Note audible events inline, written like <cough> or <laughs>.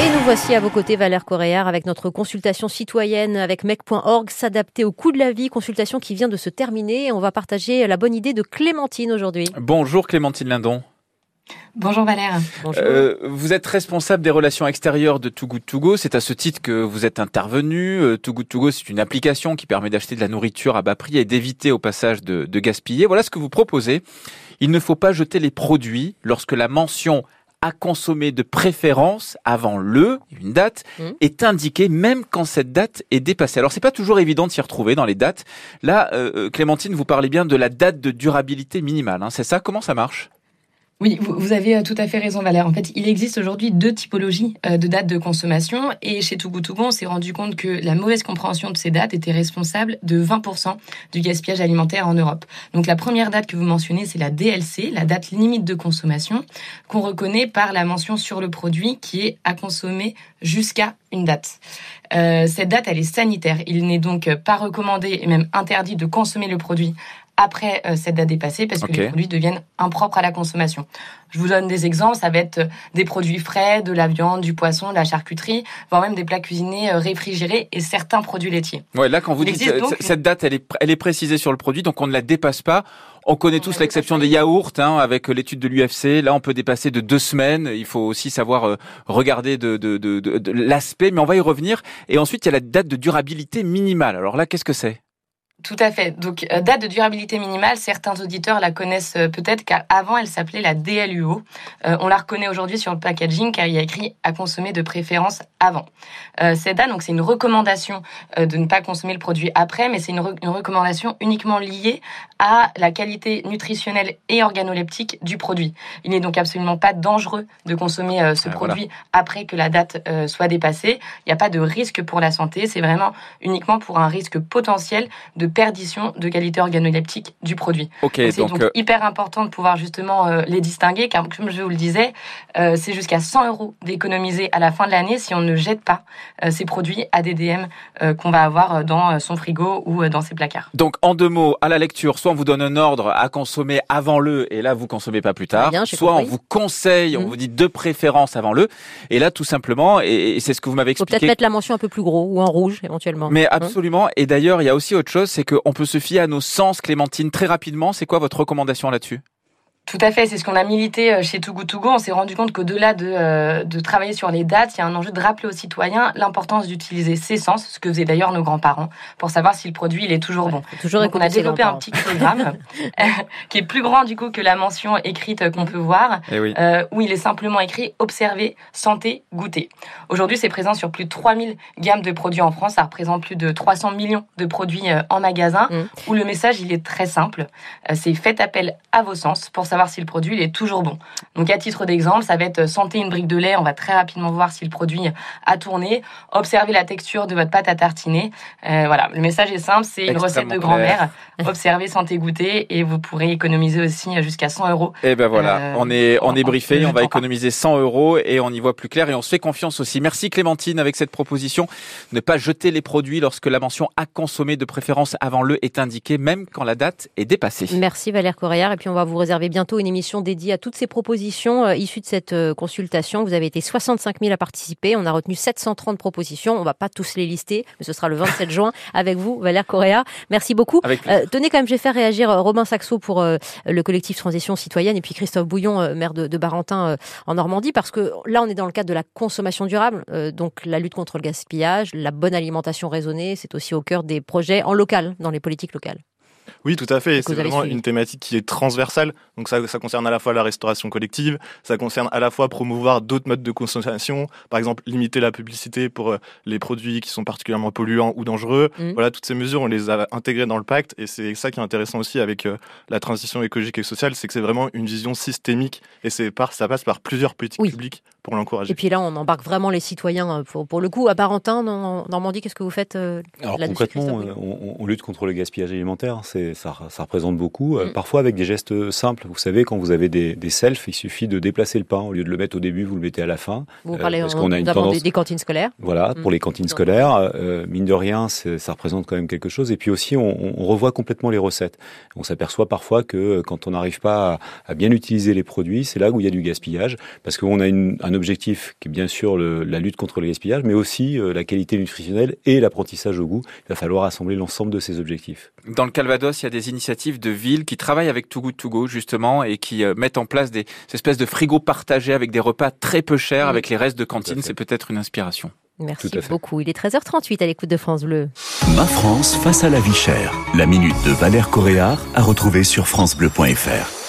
Et nous voici à vos côtés, Valère Coréard, avec notre consultation citoyenne avec mec.org, s'adapter au coût de la vie, consultation qui vient de se terminer. On va partager la bonne idée de Clémentine aujourd'hui. Bonjour Clémentine Lindon. Bonjour Valère. Euh, vous êtes responsable des relations extérieures de Too Good To Go. C'est à ce titre que vous êtes intervenu. Euh, Too Good To Go, c'est une application qui permet d'acheter de la nourriture à bas prix et d'éviter au passage de, de gaspiller. Voilà ce que vous proposez. Il ne faut pas jeter les produits lorsque la mention à consommer de préférence avant le, une date, Mmh. est indiquée même quand cette date est dépassée. Alors c'est pas toujours évident de s'y retrouver dans les dates. Là, euh, euh, Clémentine, vous parlez bien de la date de durabilité minimale. Hein, c'est ça? Comment ça marche? Oui, vous, avez euh, tout à fait raison Valère. En fait, il existe aujourd'hui deux typologies euh, de dates de consommation et chez Too Good To Go, on s'est rendu compte que la mauvaise compréhension de ces dates était responsable de 20% du gaspillage alimentaire en Europe. Donc la première date que vous mentionnez, c'est la DLC, la date limite de consommation, qu'on reconnaît par la mention sur le produit qui est à consommer jusqu'à une date. Euh, cette date, elle est sanitaire. Il n'est donc pas recommandé et même interdit de consommer le produit après euh, cette date dépassée parce que les produits deviennent impropres à la consommation. Je vous donne des exemples, ça va être euh, des produits frais, de la viande, du poisson, de la charcuterie, voire même des plats cuisinés euh, réfrigérés et certains produits laitiers. Ouais, là, quand vous Il dites euh, donc cette date, elle est, elle est précisée sur le produit, donc on ne la dépasse pas. On connaît tous l'exception des yaourts, hein, avec l'étude de l'UFC. Là, on peut dépasser de deux semaines. Il faut aussi savoir regarder de, de, de, de- de l'aspect, mais on va y revenir. Et ensuite, il y a la date de durabilité minimale. Alors là, qu'est-ce que c'est? Tout à fait. Donc, euh, date de durabilité minimale, certains auditeurs la connaissent euh, peut-être car avant elle s'appelait la DLUO. Euh, on la reconnaît aujourd'hui sur le packaging car il y a écrit à consommer de préférence avant. Euh, cette date, donc c'est une recommandation euh, de ne pas consommer le produit après, mais c'est une, re- une recommandation uniquement liée à la qualité nutritionnelle et organoleptique du produit. Il n'est donc absolument pas dangereux de consommer ce Ah, voilà. produit après que la date soit dépassée. Il n'y a pas de risque pour la santé. C'est vraiment uniquement pour un risque potentiel de perdition de qualité organoleptique du produit. Ok, Donc, C'est donc, donc euh, hyper important de pouvoir justement euh, les distinguer, car comme je vous le disais, euh, c'est jusqu'à 100 euros d'économiser à la fin de l'année si on ne jette pas euh, ces produits ADDM euh, qu'on va avoir dans euh, son frigo ou euh, dans ses placards. donc en deux mots, à la lecture, soit on vous donne un ordre à consommer avant le, et là vous consommez pas plus tard. Bien, soit on vous conseille, on Mhm. vous dit de préférence avant le, et là tout simplement, et, et c'est ce que vous m'avez Faut peut-être expliqué. mettre la mention un peu plus gros ou en rouge éventuellement. Mais Hein absolument. Et d'ailleurs, il y a aussi autre chose, c'est qu'on peut se fier à nos sens, Clémentine, très rapidement. C'est quoi votre recommandation là-dessus? Tout à fait, c'est ce qu'on a milité euh, chez Too Good To Go. On s'est rendu compte qu'au-delà de, euh, de travailler sur les dates, il y a un enjeu de rappeler aux citoyens l'importance d'utiliser ses sens, ce que faisaient d'ailleurs nos grands-parents, pour savoir si le produit il est toujours bon. Faut toujours Donc, on a développé un petit programme <laughs> <laughs> qui est plus grand du coup que la mention écrite euh, qu'on peut voir, Eh oui. euh, où il est simplement écrit observer, santé, goûter. Aujourd'hui, c'est présent sur plus de 3000 gammes de produits en France. Ça représente plus de 300 millions de produits en magasin, Mm. où le message il est très simple. Euh, c'est faites appel à vos sens pour savoir si le produit il est toujours bon. Donc à titre d'exemple, ça va être euh, santé une brique de lait. On va très rapidement voir si le produit a tourné. Observez la texture de votre pâte à tartiner. Euh, voilà, le message est simple. C'est une recette de grand-mère. Observez, santé, goûter et vous pourrez économiser aussi euh, jusqu'à 100 euros. Eh ben voilà, Euh, on est on est briefé, on va économiser 100 euros et on y voit plus clair et on se fait confiance aussi. Merci Clémentine avec cette proposition. Ne pas jeter les produits lorsque la mention à consommer de préférence avant le est indiquée, même quand la date est dépassée. Merci Valère Coréard. Et puis on va vous réserver bientôt une émission dédiée à toutes ces propositions euh, issues de cette euh, consultation. Vous avez été 65 000 à participer. On a retenu 730 propositions. On va pas tous les lister, mais ce sera le 27 <laughs> juin avec vous, Valère Coréard. Merci beaucoup. Euh, tenez quand même, je vais faire réagir euh, Robin Saxo pour euh, le collectif Transition Citoyenne et puis Christophe Bouillon, euh, maire de, de Barentin euh, en Normandie, parce que là, on est dans le cadre de la consommation durable, euh, donc la lutte contre le gaspillage, la bonne alimentation raisonnée, c'est aussi au cœur des projets en local, dans les politiques locales. Oui, tout à fait. C'est vraiment une thématique qui est transversale. Donc ça, ça concerne à la fois la restauration collective, ça concerne à la fois promouvoir d'autres modes de consommation, par exemple limiter la publicité pour euh, les produits qui sont particulièrement polluants ou dangereux. Mhm. Voilà, toutes ces mesures, on les a intégrées dans le pacte et c'est ça qui est intéressant aussi avec euh, la transition écologique et sociale, c'est que c'est vraiment une vision systémique et c'est par, ça passe par plusieurs politiques Oui. publiques pour l'encourager. Et puis là, on embarque vraiment les citoyens euh, pour, pour le coup. À Barentin, en Normandie, qu'est-ce que vous faites euh, Alors là-dessus, concrètement, euh, on, on lutte contre le gaspillage alimentaire, c'est ça, ça représente beaucoup. euh, Mm. Parfois avec des gestes simples. Vous savez, quand vous avez des, des selfs, il suffit de déplacer le pain au lieu de le mettre au début, vous le mettez à la fin. Vous Euh, parlez parce en- qu'on a une tendance- des, des cantines scolaires. Voilà, Mm. pour les cantines scolaires, euh, mine de rien, ça représente quand même quelque chose. Et puis aussi, on, on revoit complètement les recettes. On s'aperçoit parfois que quand on n'arrive pas à, à bien utiliser les produits, c'est là où il y a du gaspillage, parce qu'on a une, un objectif qui est bien sûr la lutte contre le gaspillage, mais aussi la qualité nutritionnelle et l'apprentissage au goût. Il va falloir assembler l'ensemble de ces objectifs. Dans le Calvados, il y a des initiatives de villes qui travaillent avec Too Good To Go justement et qui mettent en place des espèces de frigos partagés avec des repas très peu chers avec les restes de cantine. C'est peut-être une inspiration. Merci beaucoup. Il est 13h38 à l'écoute de France Bleu. Ma France face à la vie chère. La minute de Valère Coréard à retrouver sur francebleu.fr.